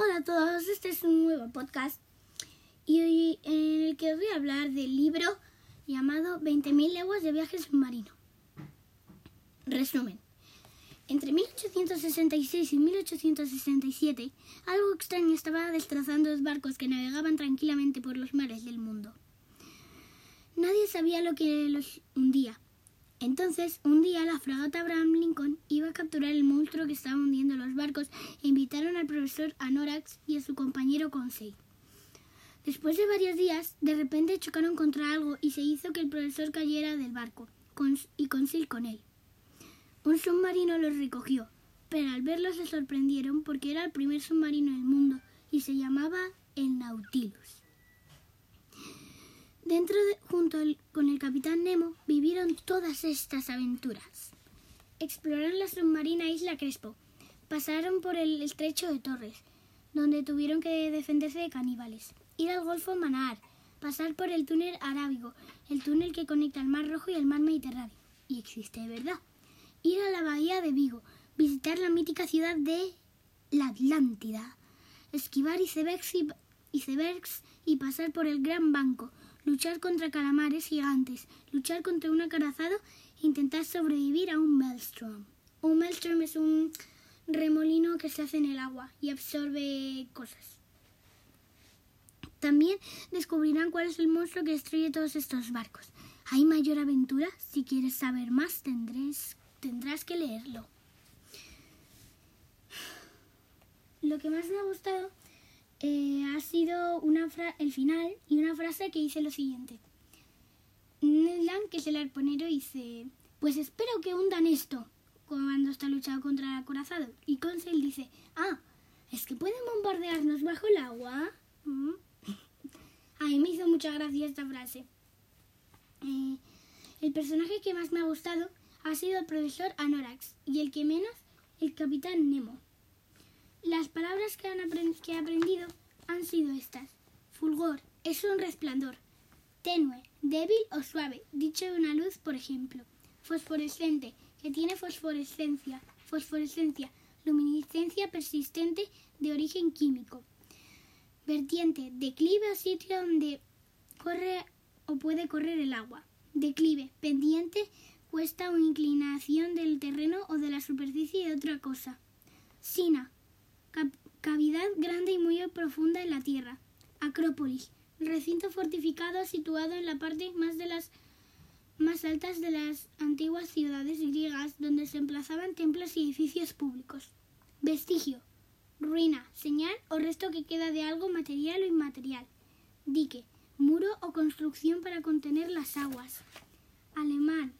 Hola a todos, este es un nuevo podcast y hoy en el que os voy a hablar del libro llamado 20.000 leguas de viaje submarino. Resumen. Entre 1866 y 1867, algo extraño estaba destrozando los barcos que navegaban tranquilamente por los mares del mundo. Nadie sabía lo que los hundía. Entonces, un día la fragata Abraham Lincoln iba a capturar el monstruo que estaba hundiendo los barcos e invitaron al profesor Anorax y a su compañero Conseil. Después de varios días, de repente chocaron contra algo y se hizo que el profesor cayera del barco, y Conseil con él. Un submarino los recogió, pero al verlos se sorprendieron porque era el primer submarino del mundo y se llamaba el Nautilus. Dentro de, junto con el capitán Nemo vivieron todas estas aventuras. Exploraron la submarina isla Crespo, pasaron por el estrecho de Torres, donde tuvieron que defenderse de caníbales, ir al Golfo Manaar, pasar por el túnel Arábigo, el túnel que conecta el Mar Rojo y el Mar Mediterráneo, y existe verdad, ir a la bahía de Vigo, visitar la mítica ciudad de la Atlántida, esquivar icebergs y, icebergs y pasar por el Gran Banco, luchar contra calamares gigantes, luchar contra un acorazado intentar sobrevivir a un maelstrom. Un maelstrom es un remolino que se hace en el agua y absorbe cosas. También descubrirán cuál es el monstruo que destruye todos estos barcos. ¿Hay mayor aventura? Si quieres saber más, tendrás que leerlo. Lo que más me ha gustado eh, ha sido una el final y una frase que dice lo siguiente. Ned Land, que es el arponero, dice, pues espero que hundan esto cuando está luchando contra el acorazado. Y Conseil dice, ah, es que pueden bombardearnos bajo el agua. Mm. A mí me hizo mucha gracia esta frase. Eh, el personaje que más me ha gustado ha sido el profesor Anorax y el que menos, el capitán Nemo. Las palabras que, han que he aprendido han sido estas. Fulgor es un resplandor. Tenue, débil o suave, dicho de una luz, por ejemplo. Fosforescente, que tiene fosforescencia. Fosforescencia, luminiscencia persistente de origen químico. Vertiente, declive o sitio donde corre o puede correr el agua. Declive, pendiente, cuesta o inclinación del terreno o de la superficie de otra cosa. Sina, cavidad grande y muy profunda en la tierra. Acrópolis, recinto fortificado situado en la parte más de las más altas de las antiguas ciudades griegas donde se emplazaban templos y edificios públicos. Vestigio, ruina, señal o resto que queda de algo material o inmaterial. Dique, muro o construcción para contener las aguas. Alemán,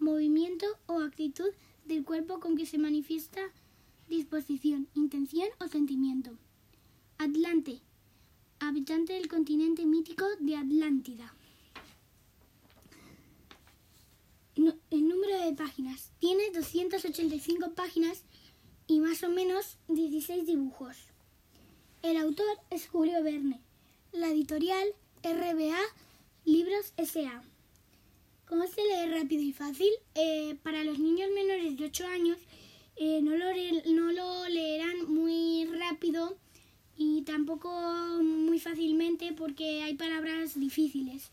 movimiento o actitud del cuerpo con que se manifiesta disposición, intención o habitante del continente mítico de Atlántida. el número de páginas. Tiene 285 páginas y más o menos 16 dibujos. El autor es Julio Verne. La editorial RBA Libros S.A. ¿Cómo se lee rápido y fácil? Eh, para los niños menores de 8 años eh, no, lo, no lo leerán muy rápido y tampoco muy fácilmente porque hay palabras difíciles.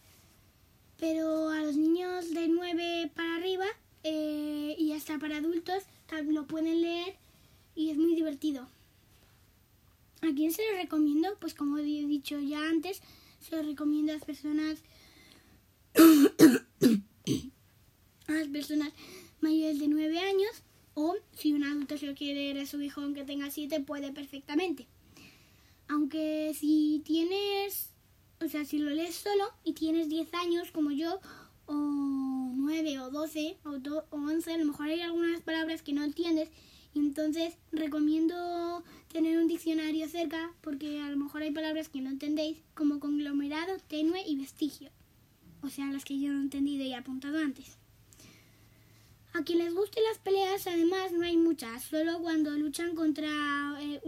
Pero a los niños de 9 para arriba eh, y hasta para adultos lo pueden leer y es muy divertido. ¿A quién se lo recomiendo? Pues como he dicho ya antes, se lo recomiendo a las personas a las personas mayores de 9 años o si un adulto se lo quiere leer a su hijo aunque tenga 7, puede perfectamente. Aunque si tienes, o sea, si lo lees solo y tienes 10 años como yo, o 9 o 12 o, o 11, a lo mejor hay algunas palabras que no entiendes entonces recomiendo tener un diccionario cerca porque a lo mejor hay palabras que no entendéis como conglomerado, tenue y vestigio. O sea, las que yo no he entendido y he apuntado antes. A quien les gusten las peleas, además, no hay muchas, solo cuando luchan contra eh,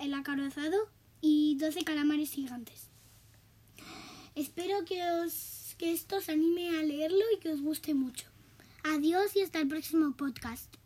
el acorazado y 12 calamares gigantes. Espero que, os, que esto os anime a leerlo y que os guste mucho. Adiós y hasta el próximo podcast.